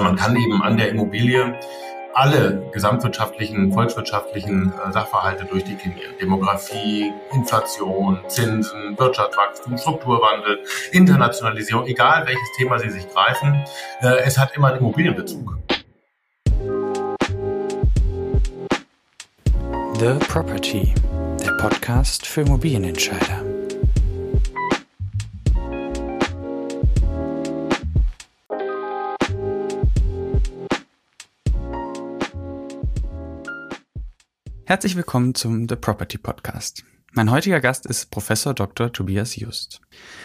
Man kann eben an der Immobilie alle gesamtwirtschaftlichen, volkswirtschaftlichen äh, Sachverhalte durchdeklinieren. Demografie, Inflation, Zinsen, Wirtschaftswachstum, Strukturwandel, Internationalisierung, egal welches Thema Sie sich greifen, äh, es hat immer einen Immobilienbezug. The Property, der Podcast für Immobilienentscheider. Herzlich willkommen zum The Property Podcast. Mein heutiger Gast ist Professor Dr. Tobias Just.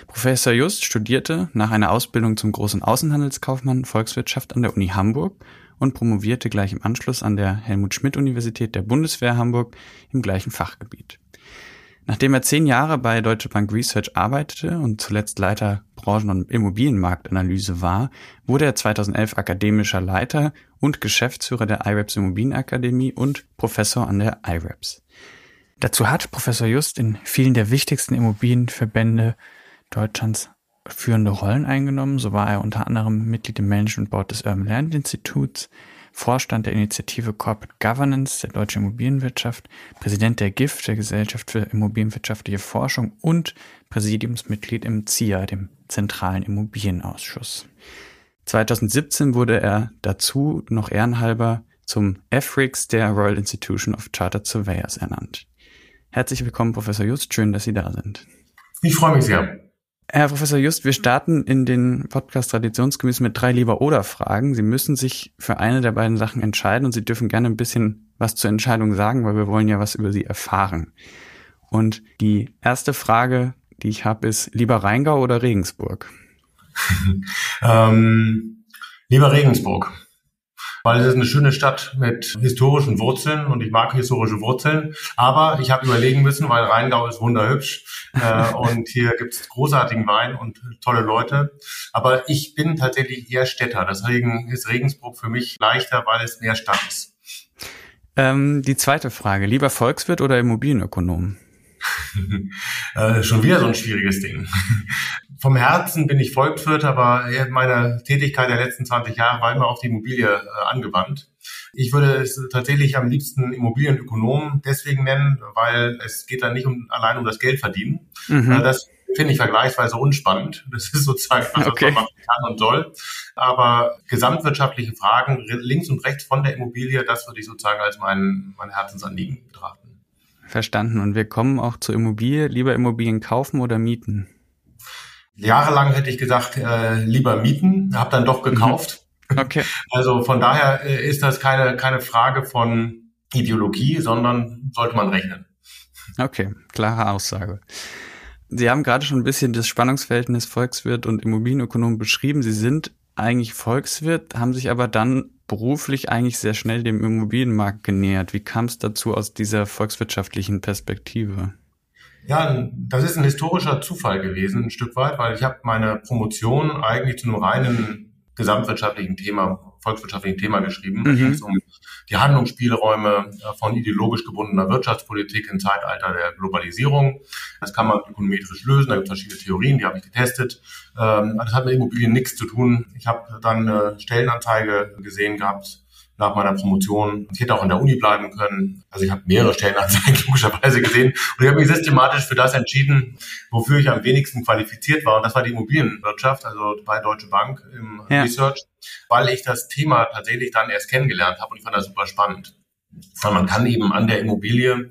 Professor Just studierte nach einer Ausbildung zum großen Außenhandelskaufmann Volkswirtschaft an der Uni Hamburg und promovierte gleich im Anschluss an der Helmut Schmidt Universität der Bundeswehr Hamburg im gleichen Fachgebiet. Nachdem er zehn Jahre bei Deutsche Bank Research arbeitete und zuletzt Leiter Branchen- und Immobilienmarktanalyse war, wurde er 2011 akademischer Leiter und Geschäftsführer der IREPS Immobilienakademie und Professor an der IREPS. Dazu hat Professor Just in vielen der wichtigsten Immobilienverbände Deutschlands führende Rollen eingenommen. So war er unter anderem Mitglied im Management Board des Urban Land Instituts, Vorstand der Initiative Corporate Governance der Deutschen Immobilienwirtschaft, Präsident der GIF, der Gesellschaft für Immobilienwirtschaftliche Forschung und Präsidiumsmitglied im ZIA, dem Zentralen Immobilienausschuss. 2017 wurde er dazu noch ehrenhalber zum EFRIX der Royal Institution of Chartered Surveyors ernannt. Herzlich willkommen, Professor Just. Schön, dass Sie da sind. Ich freue mich sehr. Herr Professor Just, wir starten in den Podcast traditionsgemäß mit drei Lieber-Oder-Fragen. Sie müssen sich für eine der beiden Sachen entscheiden und Sie dürfen gerne ein bisschen was zur Entscheidung sagen, weil wir wollen ja was über Sie erfahren. Und die erste Frage, die ich habe, ist lieber Rheingau oder Regensburg? ähm, lieber Regensburg weil es ist eine schöne Stadt mit historischen Wurzeln und ich mag historische Wurzeln. Aber ich habe überlegen müssen, weil Rheingau ist wunderhübsch äh, und hier gibt's großartigen Wein und tolle Leute. Aber ich bin tatsächlich eher Städter. Deswegen ist Regensburg für mich leichter, weil es mehr Stadt ist. Ähm, die zweite Frage, lieber Volkswirt oder Immobilienökonom? äh, schon wieder so ein schwieriges Ding vom Herzen bin ich Volkswirt, aber meine Tätigkeit der letzten 20 Jahre war immer auf die Immobilie äh, angewandt. Ich würde es tatsächlich am liebsten Immobilienökonom deswegen nennen, weil es geht dann nicht um, allein um das Geld verdienen. Mhm. Äh, das finde ich vergleichsweise unspannend. Das ist sozusagen, was okay. man machen kann und soll. Aber gesamtwirtschaftliche Fragen links und rechts von der Immobilie, das würde ich sozusagen als mein, mein Herzensanliegen betrachten. Verstanden. Und wir kommen auch zur Immobilie. Lieber Immobilien kaufen oder mieten? Jahrelang hätte ich gesagt, äh, lieber mieten, habe dann doch gekauft. Mhm. Okay. Also von daher äh, ist das keine, keine Frage von Ideologie, sondern sollte man rechnen. Okay, klare Aussage. Sie haben gerade schon ein bisschen das Spannungsverhältnis Volkswirt und Immobilienökonom beschrieben. Sie sind eigentlich Volkswirt, haben sich aber dann beruflich eigentlich sehr schnell dem Immobilienmarkt genähert. Wie kam es dazu aus dieser volkswirtschaftlichen Perspektive? Ja, das ist ein historischer Zufall gewesen, ein Stück weit, weil ich habe meine Promotion eigentlich zu einem reinen gesamtwirtschaftlichen Thema, volkswirtschaftlichen Thema geschrieben. Da mhm. ging es um die Handlungsspielräume von ideologisch gebundener Wirtschaftspolitik im Zeitalter der Globalisierung. Das kann man ökonometrisch lösen, da gibt es verschiedene Theorien, die habe ich getestet. Ähm, das hat mit Immobilien nichts zu tun. Ich habe dann eine Stellenanzeige gesehen gehabt nach meiner Promotion. Ich hätte auch an der Uni bleiben können. Also ich habe mehrere Stellenanzeigen logischerweise gesehen und ich habe mich systematisch für das entschieden, wofür ich am wenigsten qualifiziert war. Und das war die Immobilienwirtschaft, also bei Deutsche Bank im ja. Research, weil ich das Thema tatsächlich dann erst kennengelernt habe und ich fand das super spannend. Weil man kann eben an der Immobilie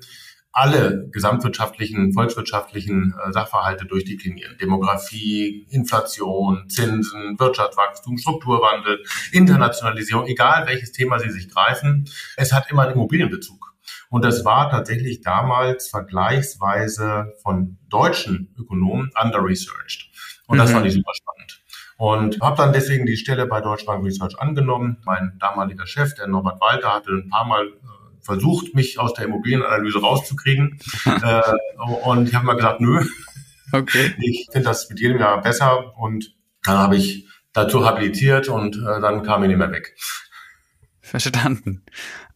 alle gesamtwirtschaftlichen, volkswirtschaftlichen äh, Sachverhalte durchdeklinieren. Demografie, Inflation, Zinsen, Wirtschaftswachstum, Strukturwandel, Internationalisierung, egal welches Thema Sie sich greifen, es hat immer einen Immobilienbezug. Und das war tatsächlich damals vergleichsweise von deutschen Ökonomen under-researched. Und das mhm. fand ich super spannend. Und habe dann deswegen die Stelle bei Deutschland Research angenommen. Mein damaliger Chef, der Norbert Walter, hatte ein paar Mal äh, versucht, mich aus der Immobilienanalyse rauszukriegen. äh, und ich habe mal gesagt, nö. Okay. Ich finde das mit jedem Jahr besser und dann habe ich dazu habilitiert und äh, dann kam ich nicht mehr weg. Verstanden.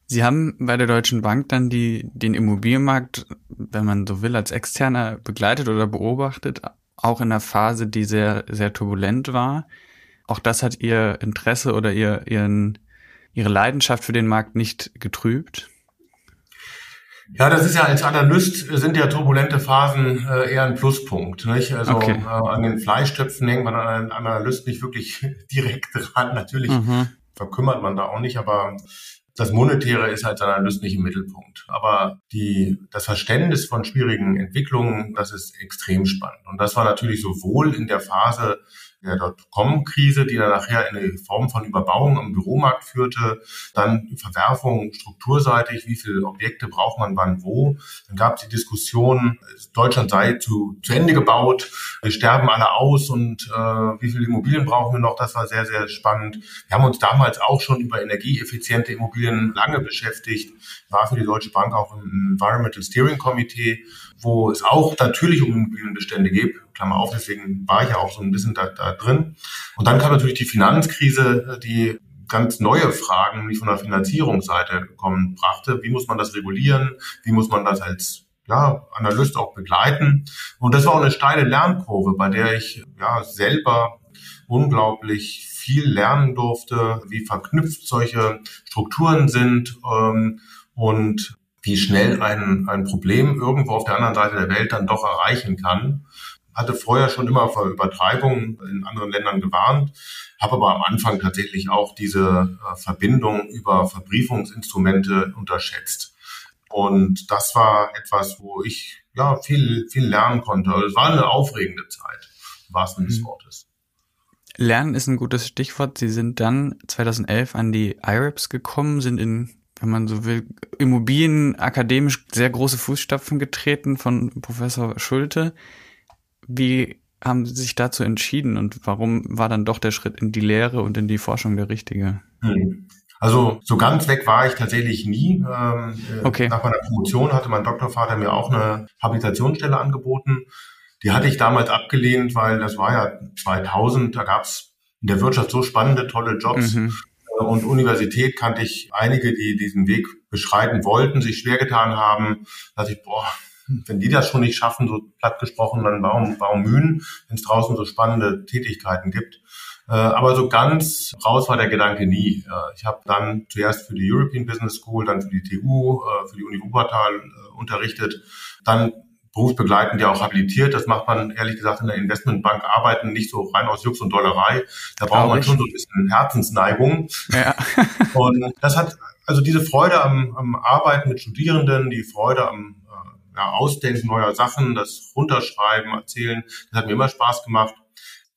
Sie haben bei der Deutschen Bank dann die, den Immobilienmarkt, wenn man so will, als Externer begleitet oder beobachtet, auch in einer Phase, die sehr, sehr turbulent war. auch das hat ihr Interesse oder ihr, ihren, ihre Leidenschaft für den Markt nicht getrübt? Ja, das ist ja als Analyst sind ja turbulente Phasen äh, eher ein Pluspunkt. Nicht? Also okay. äh, an den Fleischtöpfen hängt man an einen Analyst nicht wirklich direkt dran. Natürlich mhm. verkümmert man da auch nicht, aber das Monetäre ist als Analyst nicht im Mittelpunkt. Aber die, das Verständnis von schwierigen Entwicklungen, das ist extrem spannend. Und das war natürlich sowohl in der Phase der Dotcom-Krise, die dann nachher in eine Form von Überbauung am Büromarkt führte, dann Verwerfung strukturseitig, wie viele Objekte braucht man wann wo. Dann gab es die Diskussion, Deutschland sei zu, zu Ende gebaut, wir sterben alle aus und äh, wie viele Immobilien brauchen wir noch, das war sehr, sehr spannend. Wir haben uns damals auch schon über energieeffiziente Immobilien lange beschäftigt, war für die Deutsche Bank auch im Environmental Steering Committee, wo es auch natürlich um Immobilienbestände geht, Klammer auf, deswegen war ich ja auch so ein bisschen da, da drin. Und dann kam natürlich die Finanzkrise, die ganz neue Fragen, die von der Finanzierungsseite kommen, brachte. Wie muss man das regulieren? Wie muss man das als ja, Analyst auch begleiten? Und das war auch eine steile Lernkurve, bei der ich ja selber unglaublich viel lernen durfte, wie verknüpft solche Strukturen sind ähm, und wie schnell ein, ein Problem irgendwo auf der anderen Seite der Welt dann doch erreichen kann hatte vorher schon immer vor Übertreibungen in anderen Ländern gewarnt, habe aber am Anfang tatsächlich auch diese äh, Verbindung über Verbriefungsinstrumente unterschätzt. Und das war etwas, wo ich ja viel, viel lernen konnte. Also es war eine aufregende Zeit, im wahrsten Sinne des mhm. Wortes. Lernen ist ein gutes Stichwort. Sie sind dann 2011 an die IREPS gekommen, sind in, wenn man so will, Immobilien akademisch sehr große Fußstapfen getreten von Professor Schulte. Wie haben Sie sich dazu entschieden und warum war dann doch der Schritt in die Lehre und in die Forschung der richtige? Hm. Also so ganz weg war ich tatsächlich nie. Ähm, äh, okay. Nach meiner Promotion hatte mein Doktorvater mir auch eine Habilitationsstelle angeboten. Die hatte ich damals abgelehnt, weil das war ja 2000, da gab es in der Wirtschaft so spannende, tolle Jobs. Mhm. Äh, und Universität kannte ich einige, die diesen Weg beschreiten wollten, sich schwer getan haben. Da dachte ich, boah, wenn die das schon nicht schaffen, so platt gesprochen, dann warum, warum mühen, wenn es draußen so spannende Tätigkeiten gibt. Äh, aber so ganz raus war der Gedanke nie. Äh, ich habe dann zuerst für die European Business School, dann für die TU, für die Uni Wuppertal unterrichtet, dann berufsbegleitend ja auch habilitiert. Das macht man ehrlich gesagt in der Investmentbank arbeiten nicht so rein aus Jux und Dollerei. Da braucht man schon so ein bisschen Herzensneigung. Ja. und das hat also diese Freude am, am Arbeiten mit Studierenden, die Freude am ja, Ausdenken neuer Sachen, das Runterschreiben, Erzählen, das hat mir immer Spaß gemacht.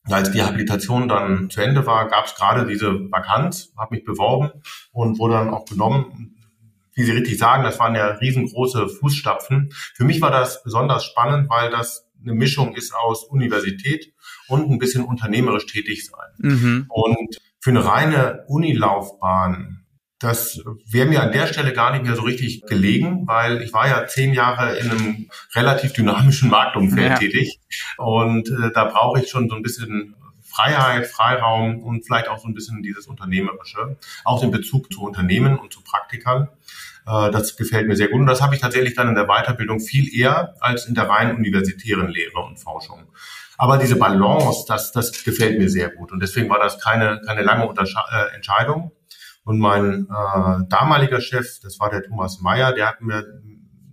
Als die Habilitation dann zu Ende war, gab es gerade diese Vakanz, habe mich beworben und wurde dann auch genommen. Wie Sie richtig sagen, das waren ja riesengroße Fußstapfen. Für mich war das besonders spannend, weil das eine Mischung ist aus Universität und ein bisschen unternehmerisch tätig sein. Mhm. Und für eine reine Unilaufbahn das wäre mir an der Stelle gar nicht mehr so richtig gelegen, weil ich war ja zehn Jahre in einem relativ dynamischen Marktumfeld ja. tätig und äh, da brauche ich schon so ein bisschen Freiheit, Freiraum und vielleicht auch so ein bisschen dieses Unternehmerische, auch den Bezug zu Unternehmen und zu Praktikern. Äh, das gefällt mir sehr gut und das habe ich tatsächlich dann in der Weiterbildung viel eher als in der rein universitären Lehre und Forschung. Aber diese Balance, das, das gefällt mir sehr gut und deswegen war das keine, keine lange Untersche äh, Entscheidung. Und mein äh, damaliger Chef, das war der Thomas Meyer, der hat mir,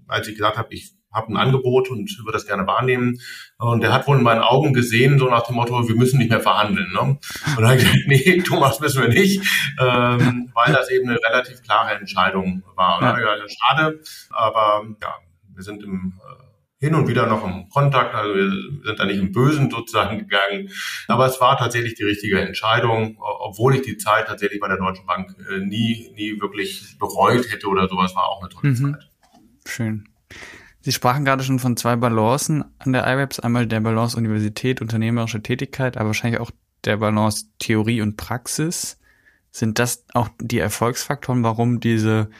als ich gesagt habe, ich habe ein Angebot und würde das gerne wahrnehmen. Und der hat wohl in meinen Augen gesehen, so nach dem Motto, wir müssen nicht mehr verhandeln. Ne? Und dann habe ich gesagt, nee, Thomas müssen wir nicht, ähm, weil das eben eine relativ klare Entscheidung war. Und ja. dann habe ich gesagt, schade, aber ja, wir sind im äh, hin und wieder noch im Kontakt, also wir sind da nicht im Bösen sozusagen gegangen. Aber es war tatsächlich die richtige Entscheidung, obwohl ich die Zeit tatsächlich bei der Deutschen Bank äh, nie, nie wirklich bereut hätte oder sowas, war auch eine tolle mhm. Zeit. Schön. Sie sprachen gerade schon von zwei Balancen an der IREPS. Einmal der Balance Universität, unternehmerische Tätigkeit, aber wahrscheinlich auch der Balance Theorie und Praxis. Sind das auch die Erfolgsfaktoren, warum diese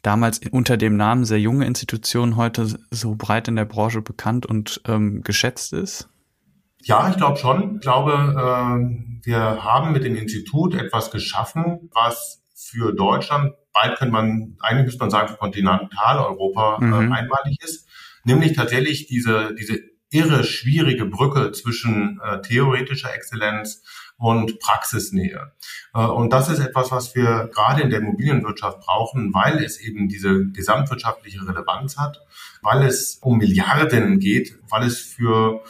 damals unter dem Namen sehr junge Institution heute so breit in der Branche bekannt und ähm, geschätzt ist? Ja, ich glaube schon. Ich glaube, äh, wir haben mit dem Institut etwas geschaffen, was für Deutschland, bald könnte man, eigentlich müsste man sagen, für Kontinentaleuropa äh, mhm. einmalig ist. Nämlich tatsächlich diese, diese irre schwierige Brücke zwischen äh, theoretischer Exzellenz und Praxisnähe. Äh, und das ist etwas, was wir gerade in der Immobilienwirtschaft brauchen, weil es eben diese gesamtwirtschaftliche Relevanz hat, weil es um Milliarden geht, weil es für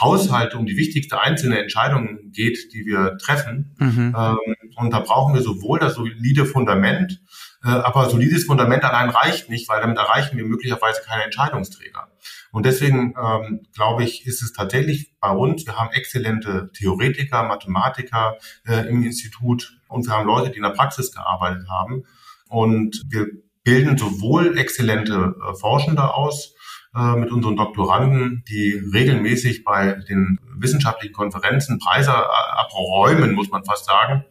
Haushalte um die wichtigste einzelne Entscheidung geht, die wir treffen. Mhm. Ähm, und da brauchen wir sowohl das solide Fundament, äh, aber solides Fundament allein reicht nicht, weil damit erreichen wir möglicherweise keine Entscheidungsträger. Und deswegen ähm, glaube ich, ist es tatsächlich bei uns, wir haben exzellente Theoretiker, Mathematiker äh, im Institut und wir haben Leute, die in der Praxis gearbeitet haben. Und wir bilden sowohl exzellente äh, Forschende aus, äh, mit unseren Doktoranden, die regelmäßig bei den wissenschaftlichen Konferenzen Preise äh, abräumen, muss man fast sagen.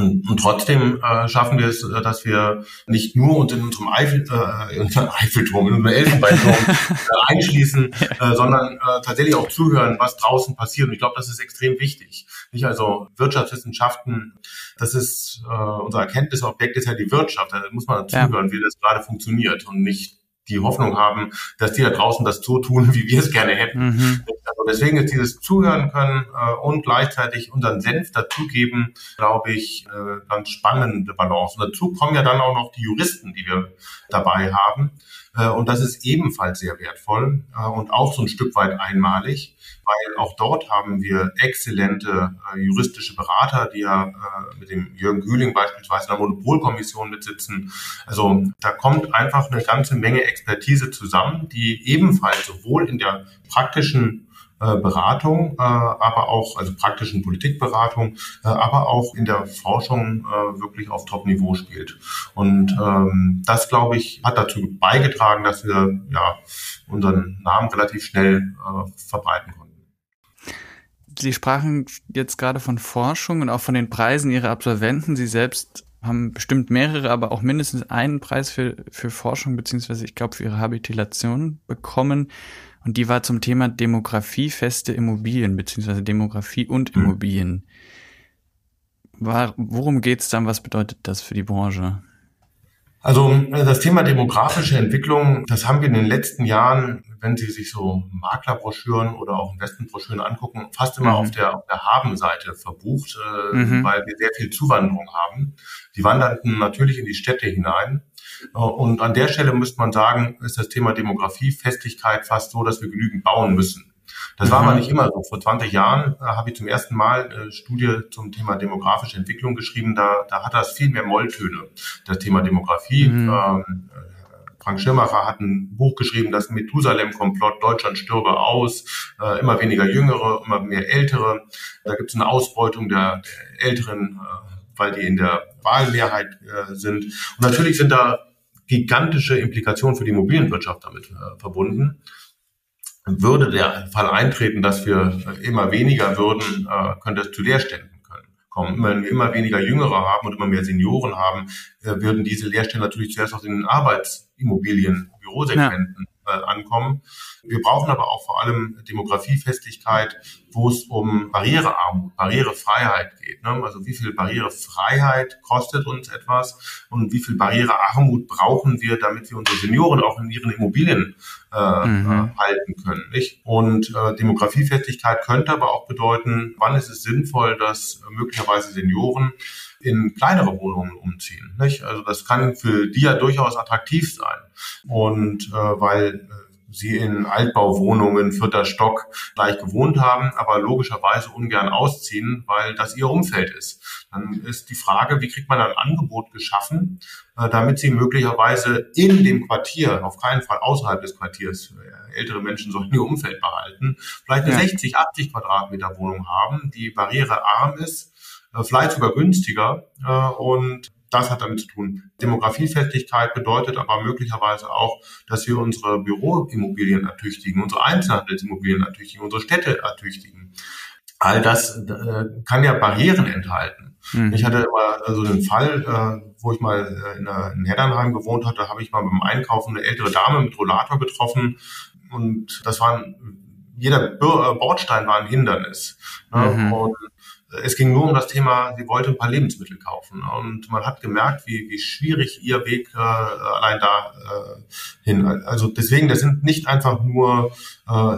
Und, und trotzdem äh, schaffen wir es, äh, dass wir nicht nur uns in unserem Eifel, äh, in unserem Eiffelturm, in unserem Elfenbeinturm äh, einschließen, äh, sondern äh, tatsächlich auch zuhören, was draußen passiert. Und ich glaube, das ist extrem wichtig. Nicht also Wirtschaftswissenschaften, das ist äh, unser Erkenntnisobjekt ist ja die Wirtschaft. Da muss man zuhören, ja. wie das gerade funktioniert und nicht die Hoffnung haben, dass die da draußen das so tun, wie wir es gerne hätten. Mhm. Also deswegen ist dieses Zuhören können äh, und gleichzeitig unseren Senf dazugeben, glaube ich, äh, ganz spannende Balance. Und dazu kommen ja dann auch noch die Juristen, die wir dabei haben. Äh, und das ist ebenfalls sehr wertvoll äh, und auch so ein Stück weit einmalig weil auch dort haben wir exzellente äh, juristische Berater, die ja mit dem Jürgen Güling beispielsweise in der Monopolkommission mitsitzen. Also da kommt einfach eine ganze Menge Expertise zusammen, die ebenfalls sowohl in der praktischen Beratung, äh, aber auch, also praktischen Politikberatung, äh, aber auch in der Forschung äh, wirklich auf Top-Niveau spielt. Und ähm, das, glaube ich, hat dazu beigetragen, dass wir ja unseren Namen relativ schnell äh, verbreiten konnten. Sie sprachen jetzt gerade von Forschung und auch von den Preisen Ihrer Absolventen. Sie selbst haben bestimmt mehrere, aber auch mindestens einen Preis für, für Forschung, beziehungsweise ich glaube für Ihre Habilitation bekommen. Und die war zum Thema demografiefeste Immobilien, beziehungsweise Demografie und mhm. Immobilien. War, worum geht's dann? Was bedeutet das für die Branche? Also äh, das Thema demografische Entwicklung, das haben wir in den letzten Jahren, wenn Sie sich so Maklerbroschüren oder auch Investmentbroschüren angucken, fast immer mhm. auf der, auf der Habenseite verbucht, äh, mhm. weil wir sehr viel Zuwanderung haben. Die wanderten natürlich in die Städte hinein. Äh, und an der Stelle müsste man sagen, ist das Thema Demografie, Festigkeit fast so, dass wir genügend bauen müssen. Das war aber mhm. nicht immer so. Vor 20 Jahren äh, habe ich zum ersten Mal äh, Studie zum Thema demografische Entwicklung geschrieben. Da, da hat das viel mehr Molltöne, das Thema Demografie. Mhm. Ähm, äh, Frank Schirmacher hat ein Buch geschrieben, das Methusalem-Komplott, Deutschland stürbe aus, äh, immer weniger Jüngere, immer mehr Ältere. Da gibt es eine Ausbeutung der, der Älteren, äh, weil die in der Wahlmehrheit äh, sind. Und natürlich sind da gigantische Implikationen für die Immobilienwirtschaft damit äh, verbunden würde der Fall eintreten, dass wir immer weniger würden, äh, könnte es zu Leerständen können, kommen. Wenn wir immer weniger Jüngere haben und immer mehr Senioren haben, äh, würden diese Leerstände natürlich zuerst aus den Arbeitsimmobilien, Bürosegmenten äh, ankommen. Wir brauchen aber auch vor allem Demografiefestigkeit, wo es um Barrierearmut, Barrierefreiheit geht. Ne? Also wie viel Barrierefreiheit kostet uns etwas und wie viel Barrierearmut brauchen wir, damit wir unsere Senioren auch in ihren Immobilien äh, mhm. Äh, halten können. Nicht? Und äh, Demografiefestigkeit könnte aber auch bedeuten, wann ist es sinnvoll, dass äh, möglicherweise Senioren in kleinere Wohnungen umziehen. Nicht? Also das kann für die ja durchaus attraktiv sein. Und äh, weil äh, sie in Altbauwohnungen, vierter Stock gleich gewohnt haben, aber logischerweise ungern ausziehen, weil das ihr Umfeld ist. Dann ist die Frage, wie kriegt man ein Angebot geschaffen, äh, damit sie möglicherweise in dem Quartier, auf keinen Fall außerhalb des Quartiers, äh, ältere Menschen sollen ihr Umfeld behalten, vielleicht eine ja. 60, 80 Quadratmeter Wohnung haben, die barrierearm ist, vielleicht sogar günstiger und das hat damit zu tun. Demografiefestigkeit bedeutet aber möglicherweise auch, dass wir unsere Büroimmobilien ertüchtigen, unsere Einzelhandelsimmobilien ertüchtigen, unsere Städte ertüchtigen. All das äh, kann ja Barrieren enthalten. Mhm. Ich hatte immer so den Fall, äh, wo ich mal äh, in, in Heddernheim gewohnt hatte, habe ich mal beim Einkaufen eine ältere Dame mit Rollator getroffen und das waren jeder Bordstein war ein Hindernis. Ne? Mhm. Und es ging nur um das Thema, sie wollte ein paar Lebensmittel kaufen. Und man hat gemerkt, wie, wie schwierig ihr Weg äh, allein da äh, hin. Also deswegen, das sind nicht einfach nur äh,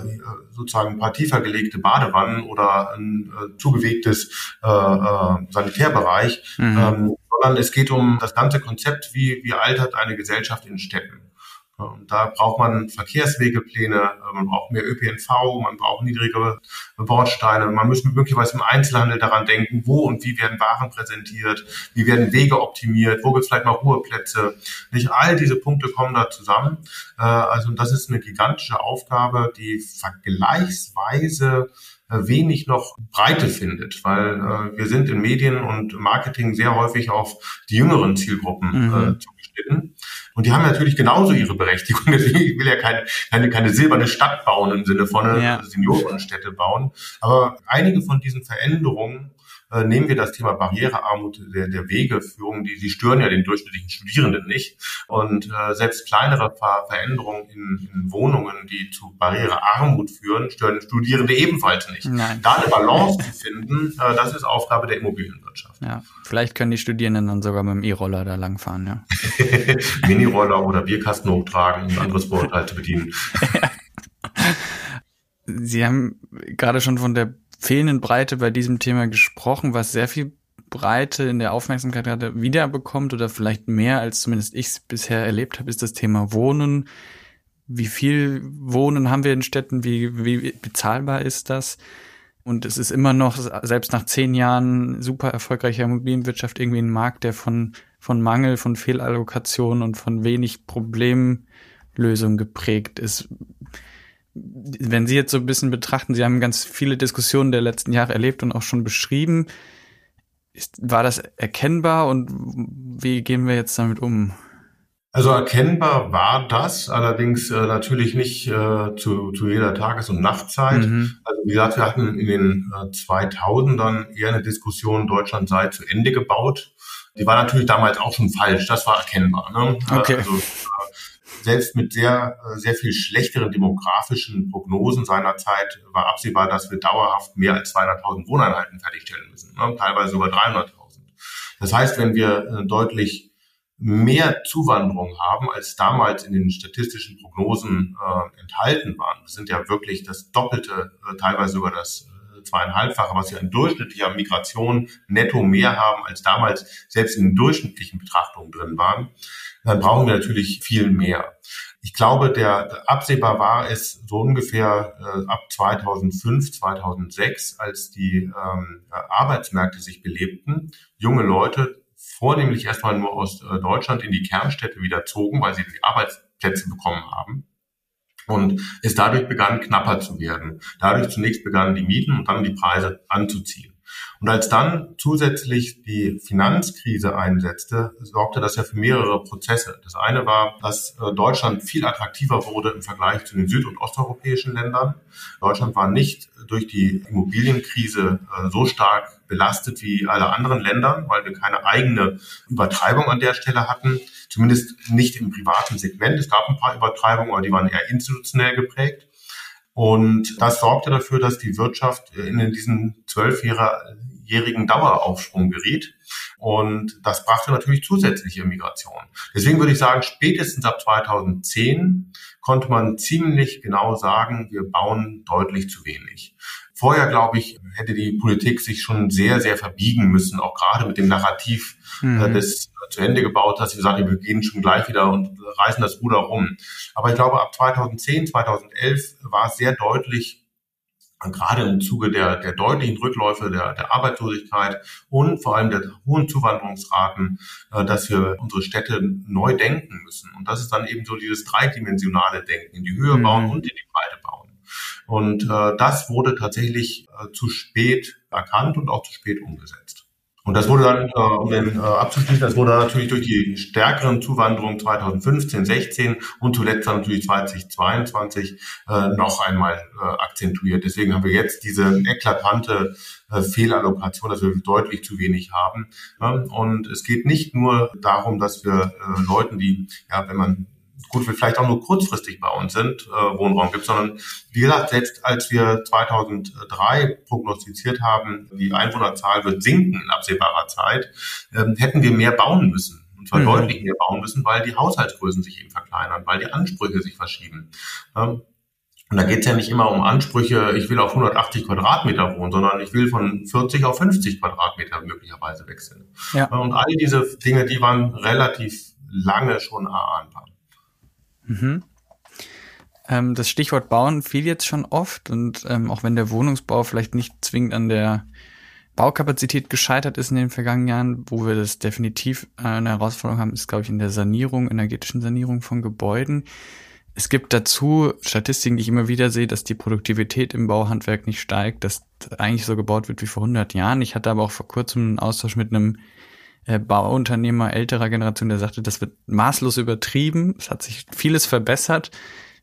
sozusagen ein paar tiefer gelegte Badewannen oder ein äh, zugewegtes äh, äh, Sanitärbereich, mhm. ähm, sondern es geht um das ganze Konzept, wie, wie altert eine Gesellschaft in Städten. Und da braucht man Verkehrswegepläne, äh, man braucht mehr ÖPNV, man braucht niedrigere Bordsteine. Man muss möglicherweise im Einzelhandel daran denken, wo und wie werden Waren präsentiert, wie werden Wege optimiert, wo gibt es vielleicht mal Ruheplätze. Nicht all diese Punkte kommen da zusammen. Äh, also das ist eine gigantische Aufgabe, die vergleichsweise äh, wenig noch Breite findet, weil äh, wir sind in Medien und Marketing sehr häufig auf die jüngeren Zielgruppen mhm. äh, zugeschnitten. Und die haben natürlich genauso ihre Berechtigung. Deswegen ich will ja keine, keine, keine silberne Stadt bauen im Sinne von ja. Seniorenstädte bauen. Aber einige von diesen Veränderungen äh, nehmen wir das Thema Barrierearmut der, der Wegeführung, die, die stören ja den durchschnittlichen Studierenden nicht. Und äh, selbst kleinere Ver Veränderungen in, in Wohnungen, die zu Barrierearmut führen, stören Studierende ebenfalls nicht. Nein. Da eine Balance zu finden, äh, das ist Aufgabe der Immobilienwirtschaft. Ja, vielleicht können die Studierenden dann sogar mit dem E-Roller da langfahren, ja. Mini-Roller oder Bierkasten hochtragen, um ein anderes Vorurteil zu bedienen. Sie haben gerade schon von der fehlenden Breite bei diesem Thema gesprochen, was sehr viel Breite in der Aufmerksamkeit gerade wiederbekommt oder vielleicht mehr als zumindest ich es bisher erlebt habe, ist das Thema Wohnen. Wie viel Wohnen haben wir in Städten? Wie, wie bezahlbar ist das? Und es ist immer noch, selbst nach zehn Jahren super erfolgreicher Immobilienwirtschaft, irgendwie ein Markt, der von, von Mangel, von Fehlallokation und von wenig Problemlösung geprägt ist wenn Sie jetzt so ein bisschen betrachten, Sie haben ganz viele Diskussionen der letzten Jahre erlebt und auch schon beschrieben. Ist, war das erkennbar und wie gehen wir jetzt damit um? Also erkennbar war das, allerdings äh, natürlich nicht äh, zu, zu jeder Tages- und Nachtzeit. Mhm. Also wie gesagt, wir hatten in den äh, 2000ern eher eine Diskussion, Deutschland sei zu Ende gebaut. Die war natürlich damals auch schon falsch, das war erkennbar. Ne? Okay. Also, äh, selbst mit sehr, äh, sehr viel schlechteren demografischen Prognosen seiner Zeit war absehbar, dass wir dauerhaft mehr als 200.000 Wohneinheiten fertigstellen müssen, ne? teilweise sogar 300.000. Das heißt, wenn wir äh, deutlich mehr Zuwanderung haben, als damals in den statistischen Prognosen äh, enthalten waren, das sind ja wirklich das Doppelte, äh, teilweise sogar das äh, zweieinhalbfache, was wir in durchschnittlicher Migration netto mehr haben, als damals selbst in durchschnittlichen Betrachtungen drin waren, dann brauchen wir natürlich viel mehr. Ich glaube, der absehbar war es so ungefähr äh, ab 2005, 2006, als die ähm, Arbeitsmärkte sich belebten, junge Leute vornehmlich erstmal nur aus äh, Deutschland in die Kernstädte wieder zogen, weil sie die Arbeitsplätze bekommen haben. Und es dadurch begann knapper zu werden. Dadurch zunächst begannen die Mieten und dann die Preise anzuziehen. Und als dann zusätzlich die Finanzkrise einsetzte, sorgte das ja für mehrere Prozesse. Das eine war, dass äh, Deutschland viel attraktiver wurde im Vergleich zu den süd- und osteuropäischen Ländern. Deutschland war nicht durch die Immobilienkrise äh, so stark belastet wie alle anderen Länder, weil wir keine eigene Übertreibung an der Stelle hatten. Zumindest nicht im privaten Segment. Es gab ein paar Übertreibungen, aber die waren eher institutionell geprägt. Und das sorgte dafür, dass die Wirtschaft in diesen zwölfjährigen Daueraufschwung geriet. Und das brachte natürlich zusätzliche Migration. Deswegen würde ich sagen, spätestens ab 2010 konnte man ziemlich genau sagen, wir bauen deutlich zu wenig. Vorher, glaube ich, hätte die Politik sich schon sehr, sehr verbiegen müssen, auch gerade mit dem Narrativ äh, mhm. des zu Ende gebaut hast. Wir sagen, wir gehen schon gleich wieder und reißen das Ruder rum. Aber ich glaube, ab 2010, 2011 war es sehr deutlich, gerade im Zuge der, der deutlichen Rückläufe der, der Arbeitslosigkeit und vor allem der hohen Zuwanderungsraten, äh, dass wir unsere Städte neu denken müssen. Und das ist dann eben so dieses dreidimensionale Denken, in die Höhe mhm. bauen und in die Breite bauen. Und äh, das wurde tatsächlich äh, zu spät erkannt und auch zu spät umgesetzt. Und das wurde dann, äh, um den äh, abzuschließen, das wurde natürlich durch die stärkeren Zuwanderungen 2015, 16 und zuletzt dann natürlich 2022 äh, noch einmal äh, akzentuiert. Deswegen haben wir jetzt diese eklatante äh, Fehlallokation, dass wir deutlich zu wenig haben. Ja? Und es geht nicht nur darum, dass wir äh, Leuten, die, ja, wenn man gut, wir vielleicht auch nur kurzfristig bei uns sind, äh, Wohnraum gibt, sondern wie gesagt, selbst als wir 2003 prognostiziert haben, die Einwohnerzahl wird sinken in absehbarer Zeit, ähm, hätten wir mehr bauen müssen und zwar mhm. deutlich mehr bauen müssen, weil die Haushaltsgrößen sich eben verkleinern, weil die Ansprüche sich verschieben. Ähm, und da geht es ja nicht immer um Ansprüche, ich will auf 180 Quadratmeter wohnen, sondern ich will von 40 auf 50 Quadratmeter möglicherweise wechseln. Ja. Und all diese Dinge, die waren relativ lange schon erahnbar. Mhm. Ähm, das Stichwort Bauen fiel jetzt schon oft und ähm, auch wenn der Wohnungsbau vielleicht nicht zwingend an der Baukapazität gescheitert ist in den vergangenen Jahren, wo wir das definitiv äh, eine Herausforderung haben, ist, glaube ich, in der Sanierung, energetischen Sanierung von Gebäuden. Es gibt dazu Statistiken, die ich immer wieder sehe, dass die Produktivität im Bauhandwerk nicht steigt, dass eigentlich so gebaut wird wie vor 100 Jahren. Ich hatte aber auch vor kurzem einen Austausch mit einem äh, Bauunternehmer älterer Generation, der sagte, das wird maßlos übertrieben. Es hat sich vieles verbessert.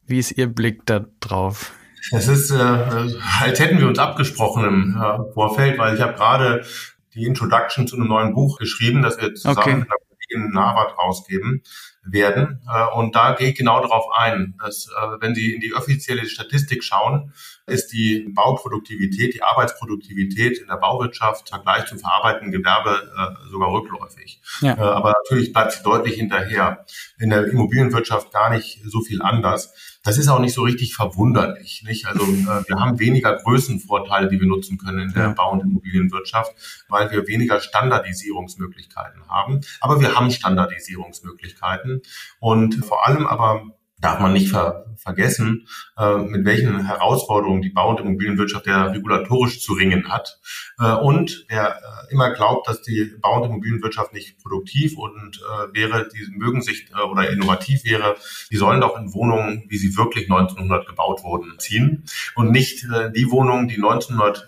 Wie ist Ihr Blick da drauf? Es ist, äh, als hätten wir uns abgesprochen im äh, Vorfeld, weil ich habe gerade die Introduction zu einem neuen Buch geschrieben, das wir zusammen okay. mit einer Kollegin Navat rausgeben werden. Äh, und da gehe ich genau darauf ein, dass äh, wenn Sie in die offizielle Statistik schauen, ist die Bauproduktivität, die Arbeitsproduktivität in der Bauwirtschaft im Vergleich zum verarbeitenden Gewerbe äh, sogar rückläufig. Ja. Aber natürlich bleibt sie deutlich hinterher. In der Immobilienwirtschaft gar nicht so viel anders. Das ist auch nicht so richtig verwunderlich. Nicht? Also äh, wir haben weniger Größenvorteile, die wir nutzen können in der Bau- und Immobilienwirtschaft, weil wir weniger Standardisierungsmöglichkeiten haben. Aber wir haben Standardisierungsmöglichkeiten und vor allem aber darf man nicht ver vergessen, äh, mit welchen Herausforderungen die Bau- und Immobilienwirtschaft ja regulatorisch zu ringen hat. Äh, und wer äh, immer glaubt, dass die Bau- und Immobilienwirtschaft nicht produktiv und äh, wäre, die mögen sich äh, oder innovativ wäre, die sollen doch in Wohnungen, wie sie wirklich 1900 gebaut wurden, ziehen und nicht äh, die Wohnungen, die 1900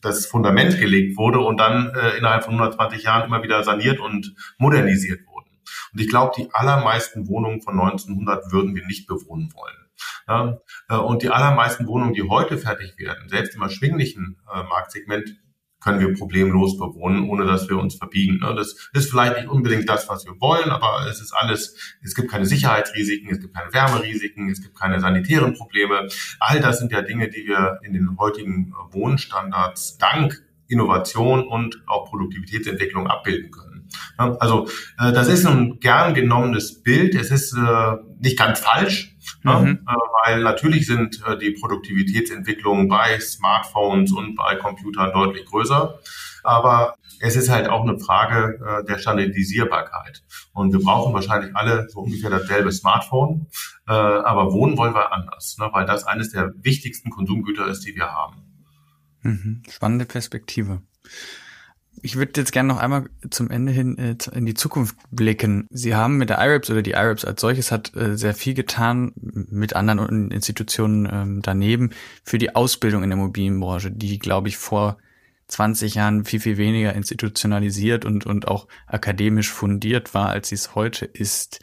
das Fundament gelegt wurde und dann innerhalb von 120 Jahren immer wieder saniert und modernisiert wurde. Und ich glaube, die allermeisten Wohnungen von 1900 würden wir nicht bewohnen wollen. Ja, äh, und die allermeisten Wohnungen, die heute fertig werden, selbst im erschwinglichen äh, Marktsegment, können wir problemlos bewohnen, ohne dass wir uns verbiegen. Ne? Das ist vielleicht nicht unbedingt das, was wir wollen, aber es ist alles, es gibt keine Sicherheitsrisiken, es gibt keine Wärmerisiken, es gibt keine sanitären Probleme. All das sind ja Dinge, die wir in den heutigen Wohnstandards dank Innovation und auch Produktivitätsentwicklung abbilden können. Also äh, das ist ein gern genommenes Bild. Es ist äh, nicht ganz falsch, ne? mhm. äh, weil natürlich sind äh, die Produktivitätsentwicklungen bei Smartphones und bei Computern deutlich größer. Aber es ist halt auch eine Frage äh, der Standardisierbarkeit. Und wir brauchen wahrscheinlich alle so ungefähr dasselbe Smartphone, äh, aber wohnen wollen wir anders, ne? weil das eines der wichtigsten Konsumgüter ist, die wir haben. Mhm. Spannende Perspektive. Ich würde jetzt gerne noch einmal zum Ende hin äh, in die Zukunft blicken. Sie haben mit der IRAPS oder die IRAPS als solches hat äh, sehr viel getan mit anderen Institutionen ähm, daneben für die Ausbildung in der Immobilienbranche, die, glaube ich, vor 20 Jahren viel, viel weniger institutionalisiert und, und auch akademisch fundiert war, als sie es heute ist.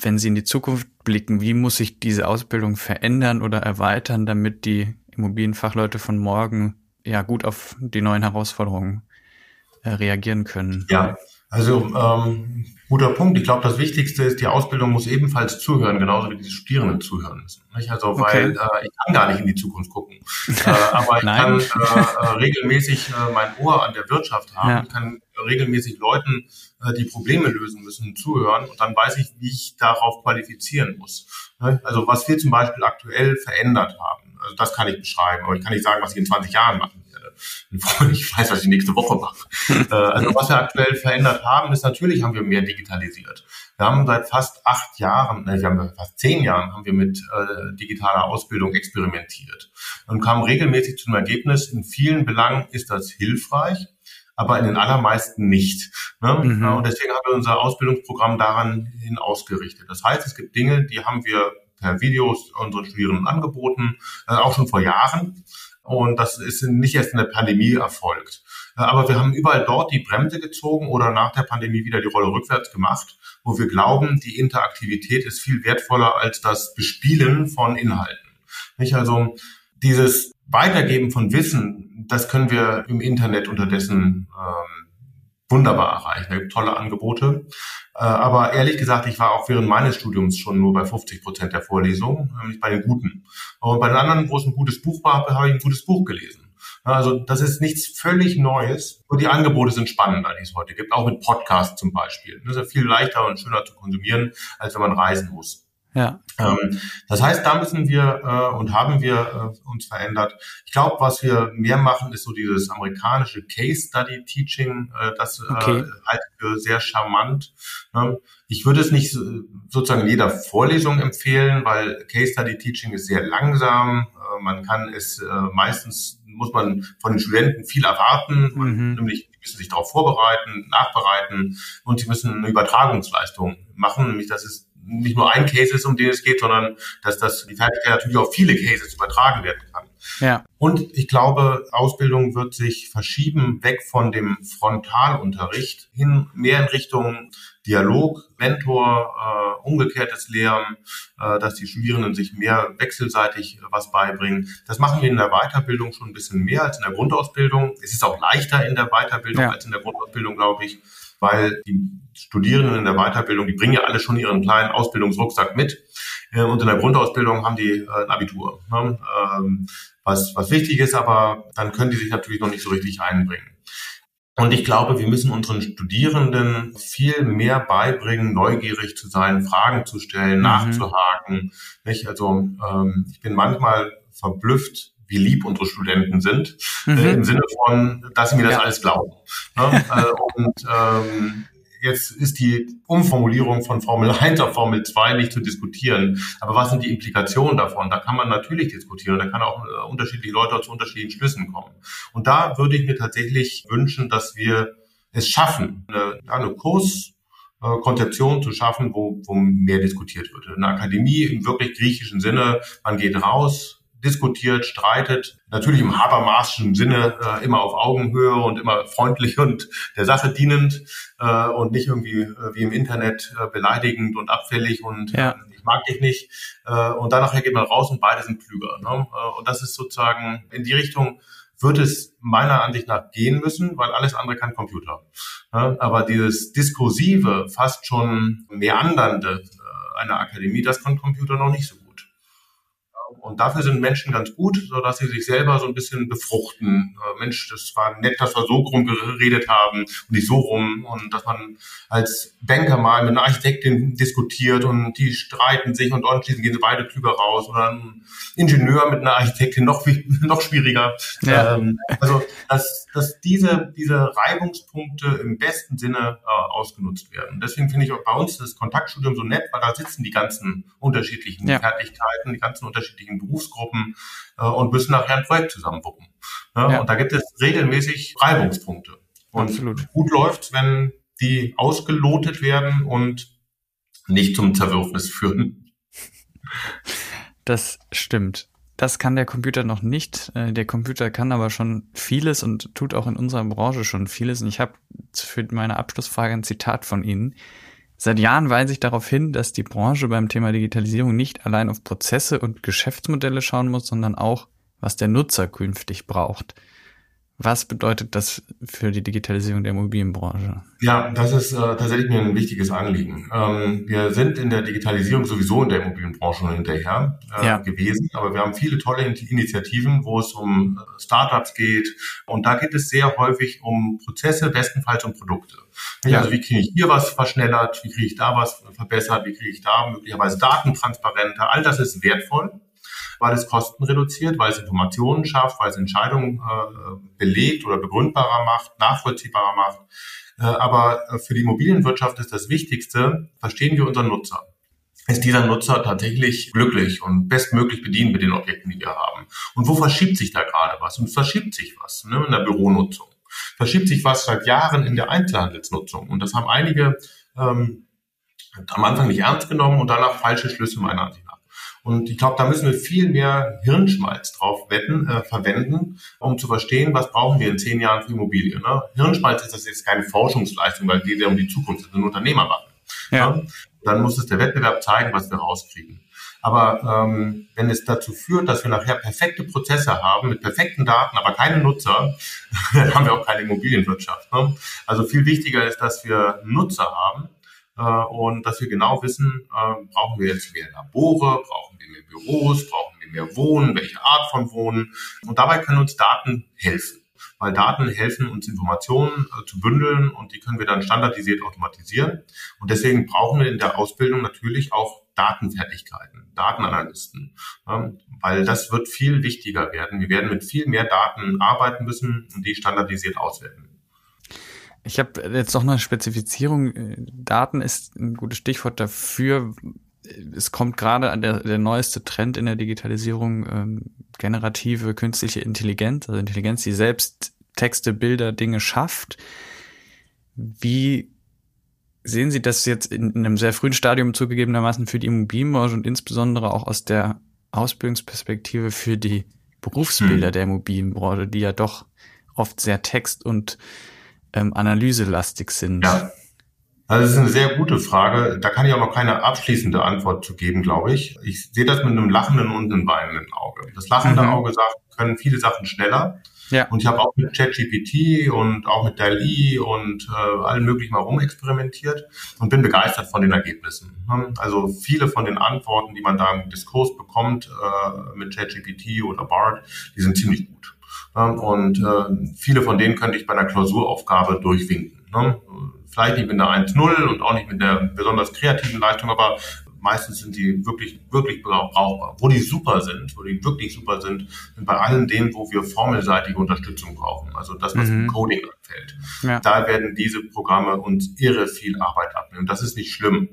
Wenn Sie in die Zukunft blicken, wie muss sich diese Ausbildung verändern oder erweitern, damit die Immobilienfachleute von morgen ja gut auf die neuen Herausforderungen äh, reagieren können. Ja, also ähm, guter Punkt. Ich glaube, das Wichtigste ist, die Ausbildung muss ebenfalls zuhören, genauso wie die Studierenden zuhören müssen. Nicht? Also, okay. weil äh, ich kann gar nicht in die Zukunft gucken. äh, aber ich kann äh, äh, regelmäßig äh, mein Ohr an der Wirtschaft haben. Ja. Kann regelmäßig Leuten, äh, die Probleme lösen müssen, zuhören und dann weiß ich, wie ich darauf qualifizieren muss. Also was wir zum Beispiel aktuell verändert haben, also das kann ich beschreiben, aber ich kann nicht sagen, was ich in 20 Jahren machen ich weiß, was ich nächste Woche mache. Äh, also was wir aktuell verändert haben, ist natürlich haben wir mehr digitalisiert. Wir haben seit fast acht Jahren, ne, wir haben fast zehn Jahren, haben wir mit äh, digitaler Ausbildung experimentiert und kamen regelmäßig zum Ergebnis, in vielen Belangen ist das hilfreich, aber in den allermeisten nicht. Ne? Mhm. Und deswegen haben wir unser Ausbildungsprogramm daran hin ausgerichtet. Das heißt, es gibt Dinge, die haben wir per Videos unseren Studierenden angeboten, äh, auch schon vor Jahren. Und das ist nicht erst in der Pandemie erfolgt. Aber wir haben überall dort die Bremse gezogen oder nach der Pandemie wieder die Rolle rückwärts gemacht, wo wir glauben, die Interaktivität ist viel wertvoller als das Bespielen von Inhalten. Nicht also dieses Weitergeben von Wissen, das können wir im Internet unterdessen ähm, wunderbar erreichen. Da gibt tolle Angebote. Äh, aber ehrlich gesagt, ich war auch während meines Studiums schon nur bei 50 Prozent der Vorlesungen, nämlich bei den guten. Und bei den anderen, wo es ein gutes Buch war, habe ich ein gutes Buch gelesen. Also das ist nichts völlig Neues. Nur die Angebote sind spannender, die es heute gibt, auch mit Podcasts zum Beispiel. Das ist ja viel leichter und schöner zu konsumieren, als wenn man reisen muss. Ja. Ähm, das heißt, da müssen wir äh, und haben wir äh, uns verändert. Ich glaube, was wir mehr machen, ist so dieses amerikanische Case Study Teaching. Äh, das äh, okay. halte ich für sehr charmant. Ne? Ich würde es nicht sozusagen in jeder Vorlesung empfehlen, weil Case Study Teaching ist sehr langsam. Äh, man kann es äh, meistens muss man von den Studenten viel erwarten, mhm. nämlich die müssen sich darauf vorbereiten, nachbereiten und sie müssen eine Übertragungsleistung machen, nämlich das ist nicht nur ein Case ist, um den es geht, sondern dass das die Fertigkeit natürlich auf viele Cases übertragen werden kann. Ja. Und ich glaube, Ausbildung wird sich verschieben weg von dem Frontalunterricht hin mehr in Richtung Dialog, Mentor, äh, umgekehrtes Lehren, äh, dass die Studierenden sich mehr wechselseitig äh, was beibringen. Das machen wir in der Weiterbildung schon ein bisschen mehr als in der Grundausbildung. Es ist auch leichter in der Weiterbildung ja. als in der Grundausbildung, glaube ich weil die Studierenden in der Weiterbildung, die bringen ja alle schon ihren kleinen Ausbildungsrucksack mit. Äh, und in der Grundausbildung haben die äh, ein Abitur. Ne? Ähm, was, was wichtig ist, aber dann können die sich natürlich noch nicht so richtig einbringen. Und ich glaube, wir müssen unseren Studierenden viel mehr beibringen, neugierig zu sein, Fragen zu stellen, mhm. nachzuhaken. Nicht? Also ähm, ich bin manchmal verblüfft, wie lieb unsere Studenten sind, äh, mhm. äh, im Sinne von, dass sie mir das ja. alles glauben. Ne? äh, und ähm, jetzt ist die Umformulierung von Formel 1 auf Formel 2 nicht zu diskutieren. Aber was sind die Implikationen davon? Da kann man natürlich diskutieren. Da kann auch äh, unterschiedliche Leute zu unterschiedlichen Schlüssen kommen. Und da würde ich mir tatsächlich wünschen, dass wir es schaffen, eine, eine Kurs Konzeption zu schaffen, wo, wo mehr diskutiert wird. Eine Akademie im wirklich griechischen Sinne, man geht raus, diskutiert, streitet, natürlich im Habermaschen Sinne äh, immer auf Augenhöhe und immer freundlich und der Sache dienend äh, und nicht irgendwie äh, wie im Internet äh, beleidigend und abfällig und ja. äh, ich mag dich nicht. Äh, und dann nachher geht man raus und beide sind klüger. Ne? Äh, und das ist sozusagen in die Richtung wird es meiner Ansicht nach gehen müssen, weil alles andere kann Computer. Ja, aber dieses diskursive, fast schon meandernde einer Akademie, das kann Computer noch nicht so gut. Und dafür sind Menschen ganz gut, so dass sie sich selber so ein bisschen befruchten. Äh, Mensch, das war nett, dass wir so rum geredet haben und nicht so rum. Und dass man als Banker mal mit einer Architektin diskutiert und die streiten sich und anschließend gehen sie beide klüger raus. Oder ein Ingenieur mit einer Architektin noch, noch schwieriger. Ja. Ähm, also, dass, dass diese, diese Reibungspunkte im besten Sinne äh, ausgenutzt werden. Deswegen finde ich auch bei uns das Kontaktstudium so nett, weil da sitzen die ganzen unterschiedlichen ja. Fertigkeiten, die ganzen unterschiedlichen unterschiedlichen Berufsgruppen äh, und müssen nachher ein Projekt zusammenwuppen. Ne? Ja. Und da gibt es regelmäßig Reibungspunkte. Und Absolut. gut läuft, wenn die ausgelotet werden und nicht zum Zerwürfnis führen. Das stimmt. Das kann der Computer noch nicht. Äh, der Computer kann aber schon vieles und tut auch in unserer Branche schon vieles. Und ich habe für meine Abschlussfrage ein Zitat von Ihnen. Seit Jahren weise ich darauf hin, dass die Branche beim Thema Digitalisierung nicht allein auf Prozesse und Geschäftsmodelle schauen muss, sondern auch, was der Nutzer künftig braucht. Was bedeutet das für die Digitalisierung der Immobilienbranche? Ja, das ist äh, tatsächlich mir ein wichtiges Anliegen. Ähm, wir sind in der Digitalisierung sowieso in der Immobilienbranche schon hinterher äh, ja. gewesen, aber wir haben viele tolle Initiativen, wo es um äh, Startups geht und da geht es sehr häufig um Prozesse, bestenfalls um Produkte. Ja. Also wie kriege ich hier was verschnellert, wie kriege ich da was verbessert, wie kriege ich da möglicherweise Daten transparenter, all das ist wertvoll weil es Kosten reduziert, weil es Informationen schafft, weil es Entscheidungen äh, belegt oder begründbarer macht, nachvollziehbarer macht. Äh, aber äh, für die Immobilienwirtschaft ist das Wichtigste, verstehen wir unseren Nutzer ist dieser Nutzer tatsächlich glücklich und bestmöglich bedient mit den Objekten, die wir haben? Und wo verschiebt sich da gerade was? Und verschiebt sich was ne, in der Büronutzung. Verschiebt sich was seit Jahren in der Einzelhandelsnutzung. Und das haben einige ähm, am Anfang nicht ernst genommen und danach falsche Schlüsse meiner Ansicht und ich glaube, da müssen wir viel mehr Hirnschmalz drauf wetten, äh, verwenden, um zu verstehen, was brauchen wir in zehn Jahren für Immobilien. Ne? Hirnschmalz ist das jetzt keine Forschungsleistung, weil die ja um die Zukunft sind, Unternehmer machen. Ja. ja. Dann muss es der Wettbewerb zeigen, was wir rauskriegen. Aber ähm, wenn es dazu führt, dass wir nachher perfekte Prozesse haben mit perfekten Daten, aber keine Nutzer, dann haben wir auch keine Immobilienwirtschaft. Ne? Also viel wichtiger ist, dass wir Nutzer haben und dass wir genau wissen, äh, brauchen wir jetzt mehr Labore, brauchen wir mehr Büros, brauchen wir mehr Wohnen, welche Art von Wohnen. Und dabei können uns Daten helfen weil Daten helfen uns Informationen äh, zu bündeln und die können wir dann standardisiert automatisieren. Und deswegen brauchen wir in der Ausbildung natürlich auch Datenfertigkeiten, Datenanalysten, ähm, weil das wird viel wichtiger werden. Wir werden mit viel mehr Daten arbeiten müssen und die standardisiert auswerten. Ich habe jetzt noch eine Spezifizierung. Daten ist ein gutes Stichwort dafür. Es kommt gerade der, der neueste Trend in der Digitalisierung, ähm, generative künstliche Intelligenz, also Intelligenz, die selbst Texte, Bilder, Dinge schafft. Wie sehen Sie das jetzt in, in einem sehr frühen Stadium zugegebenermaßen für die Immobilienbranche und insbesondere auch aus der Ausbildungsperspektive für die Berufsbilder hm. der Immobilienbranche, die ja doch oft sehr text- und ähm, analyselastig sind? Ja. Also das ist eine sehr gute Frage. Da kann ich auch noch keine abschließende Antwort zu geben, glaube ich. Ich sehe das mit einem lachenden und einem weinenden Auge. Das lachende mhm. Auge sagt, können viele Sachen schneller. Ja. Und ich habe auch mit ChatGPT und auch mit DALI und äh, allen möglichen mal rumexperimentiert und bin begeistert von den Ergebnissen. Also viele von den Antworten, die man da im Diskurs bekommt äh, mit ChatGPT oder BART, die sind ziemlich gut. Und äh, viele von denen könnte ich bei einer Klausuraufgabe durchwinken. Ne? Vielleicht nicht mit einer 1.0 und auch nicht mit einer besonders kreativen Leistung, aber meistens sind die wirklich, wirklich brauchbar. Wo die super sind, wo die wirklich super sind, sind bei allen denen, wo wir formelseitige Unterstützung brauchen. Also das, was mhm. im Coding anfällt. Ja. Da werden diese Programme uns irre viel Arbeit abnehmen. Das ist nicht schlimm.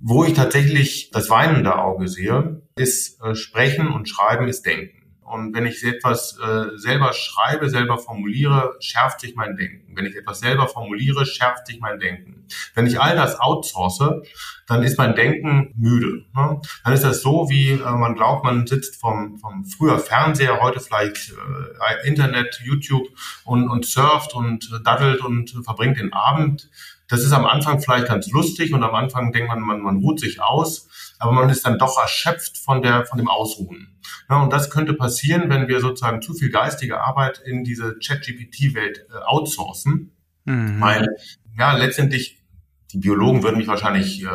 Wo ich tatsächlich das weinende Auge sehe, ist äh, Sprechen und Schreiben ist Denken. Und wenn ich etwas äh, selber schreibe, selber formuliere, schärft sich mein Denken. Wenn ich etwas selber formuliere, schärft sich mein Denken. Wenn ich all das outsource, dann ist mein Denken müde. Ne? Dann ist das so, wie äh, man glaubt, man sitzt vom, vom früher Fernseher, heute vielleicht äh, Internet, YouTube und, und surft und äh, daddelt und verbringt den Abend. Das ist am Anfang vielleicht ganz lustig und am Anfang denkt man, man, man ruht sich aus aber man ist dann doch erschöpft von der, von dem Ausruhen. Ja, und das könnte passieren, wenn wir sozusagen zu viel geistige Arbeit in diese Chat-GPT-Welt äh, outsourcen. Mhm. Weil, ja, letztendlich, die Biologen würden mich wahrscheinlich äh,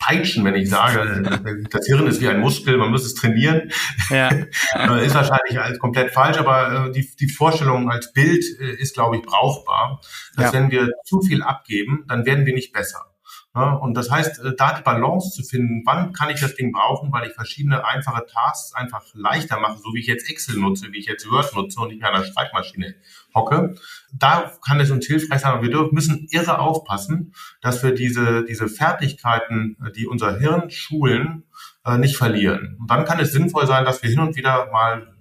peitschen, wenn ich sage, das Hirn ist wie ein Muskel, man muss es trainieren. Ja. Äh, ist wahrscheinlich als komplett falsch, aber äh, die, die Vorstellung als Bild äh, ist, glaube ich, brauchbar. Dass ja. wenn wir zu viel abgeben, dann werden wir nicht besser. Und das heißt, äh, da die Balance zu finden, wann kann ich das Ding brauchen, weil ich verschiedene einfache Tasks einfach leichter mache, so wie ich jetzt Excel nutze, wie ich jetzt Word nutze und nicht mehr an der Schreibmaschine hocke. Da kann es uns hilfreich sein, aber wir müssen irre aufpassen, dass wir diese, diese Fertigkeiten, äh, die unser Hirn schulen, äh, nicht verlieren. Und dann kann es sinnvoll sein, dass wir hin und wieder mal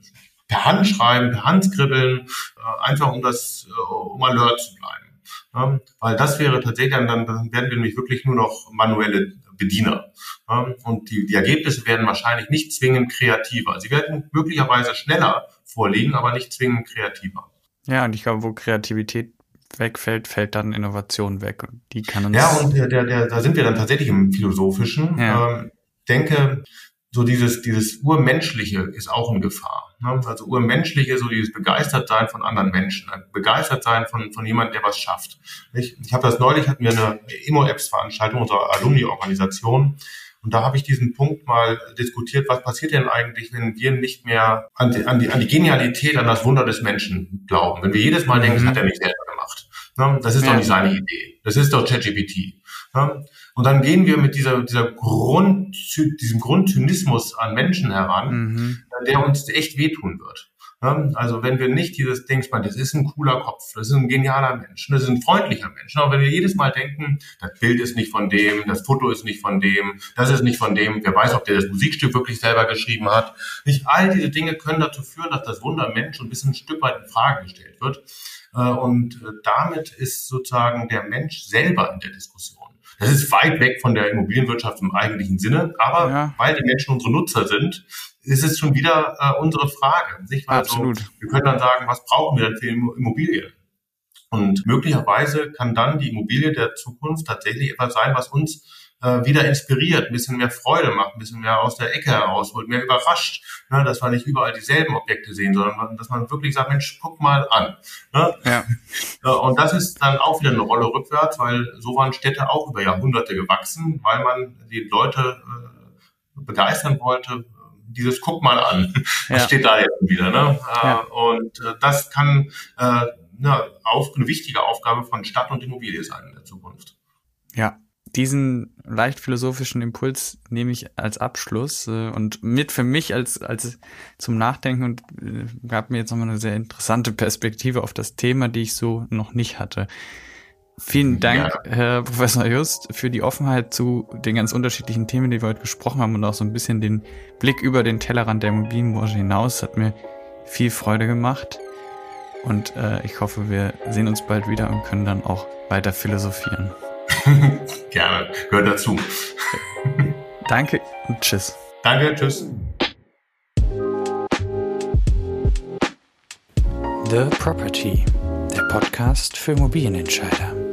per Hand schreiben, per Hand skribbeln, einfach um das, um alert zu bleiben. Ähm, weil das wäre tatsächlich, dann, dann werden wir nämlich wirklich nur noch manuelle Bediener. Ähm, und die, die Ergebnisse werden wahrscheinlich nicht zwingend kreativer. Sie werden möglicherweise schneller vorliegen, aber nicht zwingend kreativer. Ja, und ich glaube, wo Kreativität wegfällt, fällt dann Innovation weg. Und die kann uns. Ja, und der, der, der, da sind wir dann tatsächlich im Philosophischen. Ja. Ähm, denke, so dieses, dieses Urmenschliche ist auch in Gefahr. Ne? Also Urmenschliche, so dieses Begeistertsein von anderen Menschen, Begeistertsein von, von jemandem, der was schafft. Ich, ich habe das neulich, hatten wir eine Immo-Apps-Veranstaltung unserer Alumni-Organisation und da habe ich diesen Punkt mal diskutiert, was passiert denn eigentlich, wenn wir nicht mehr an die, an die, an die Genialität, an das Wunder des Menschen glauben. Wenn wir jedes Mal denken, mhm. das hat er nicht selber? Das ist doch nicht seine Idee. Das ist doch ChatGPT. Ne? Und dann gehen wir mit dieser, dieser Grund, diesem Grundzynismus an Menschen heran, mhm. der uns echt wehtun wird. Also wenn wir nicht dieses Ding, das ist ein cooler Kopf, das ist ein genialer Mensch, das ist ein freundlicher Mensch. Aber wenn wir jedes Mal denken, das Bild ist nicht von dem, das Foto ist nicht von dem, das ist nicht von dem, wer weiß, ob der das Musikstück wirklich selber geschrieben hat. Nicht all diese Dinge können dazu führen, dass das Wunder Mensch ein bisschen ein Stück weit in Frage gestellt wird. Äh, und äh, damit ist sozusagen der Mensch selber in der Diskussion. Das ist weit weg von der Immobilienwirtschaft im eigentlichen Sinne, aber ja. weil die Menschen unsere Nutzer sind, ist es schon wieder äh, unsere Frage. Nicht? Also, Absolut. wir können dann sagen, was brauchen wir denn für Immobilien? Und möglicherweise kann dann die Immobilie der Zukunft tatsächlich etwas sein, was uns äh, wieder inspiriert, ein bisschen mehr Freude macht, ein bisschen mehr aus der Ecke herausholt, mehr überrascht, ne, dass wir nicht überall dieselben Objekte sehen, sondern dass man wirklich sagt, Mensch, guck mal an. Ne? Ja. Und das ist dann auch wieder eine Rolle rückwärts, weil so waren Städte auch über Jahrhunderte gewachsen, weil man die Leute äh, begeistern wollte, dieses Guck mal an, ja. steht da jetzt wieder. Ne? Ja. Und äh, das kann äh, eine, auf, eine wichtige Aufgabe von Stadt und Immobilie sein in der Zukunft. Ja, diesen leicht philosophischen Impuls nehme ich als Abschluss äh, und mit für mich als, als zum Nachdenken und äh, gab mir jetzt nochmal eine sehr interessante Perspektive auf das Thema, die ich so noch nicht hatte. Vielen Dank, ja. Herr Professor Just, für die Offenheit zu den ganz unterschiedlichen Themen, die wir heute gesprochen haben und auch so ein bisschen den Blick über den Tellerrand der Immobilienbranche hinaus. Hat mir viel Freude gemacht. Und äh, ich hoffe, wir sehen uns bald wieder und können dann auch weiter philosophieren. Gerne, gehört dazu. Danke und tschüss. Danke, tschüss. The Property, der Podcast für Immobilienentscheider.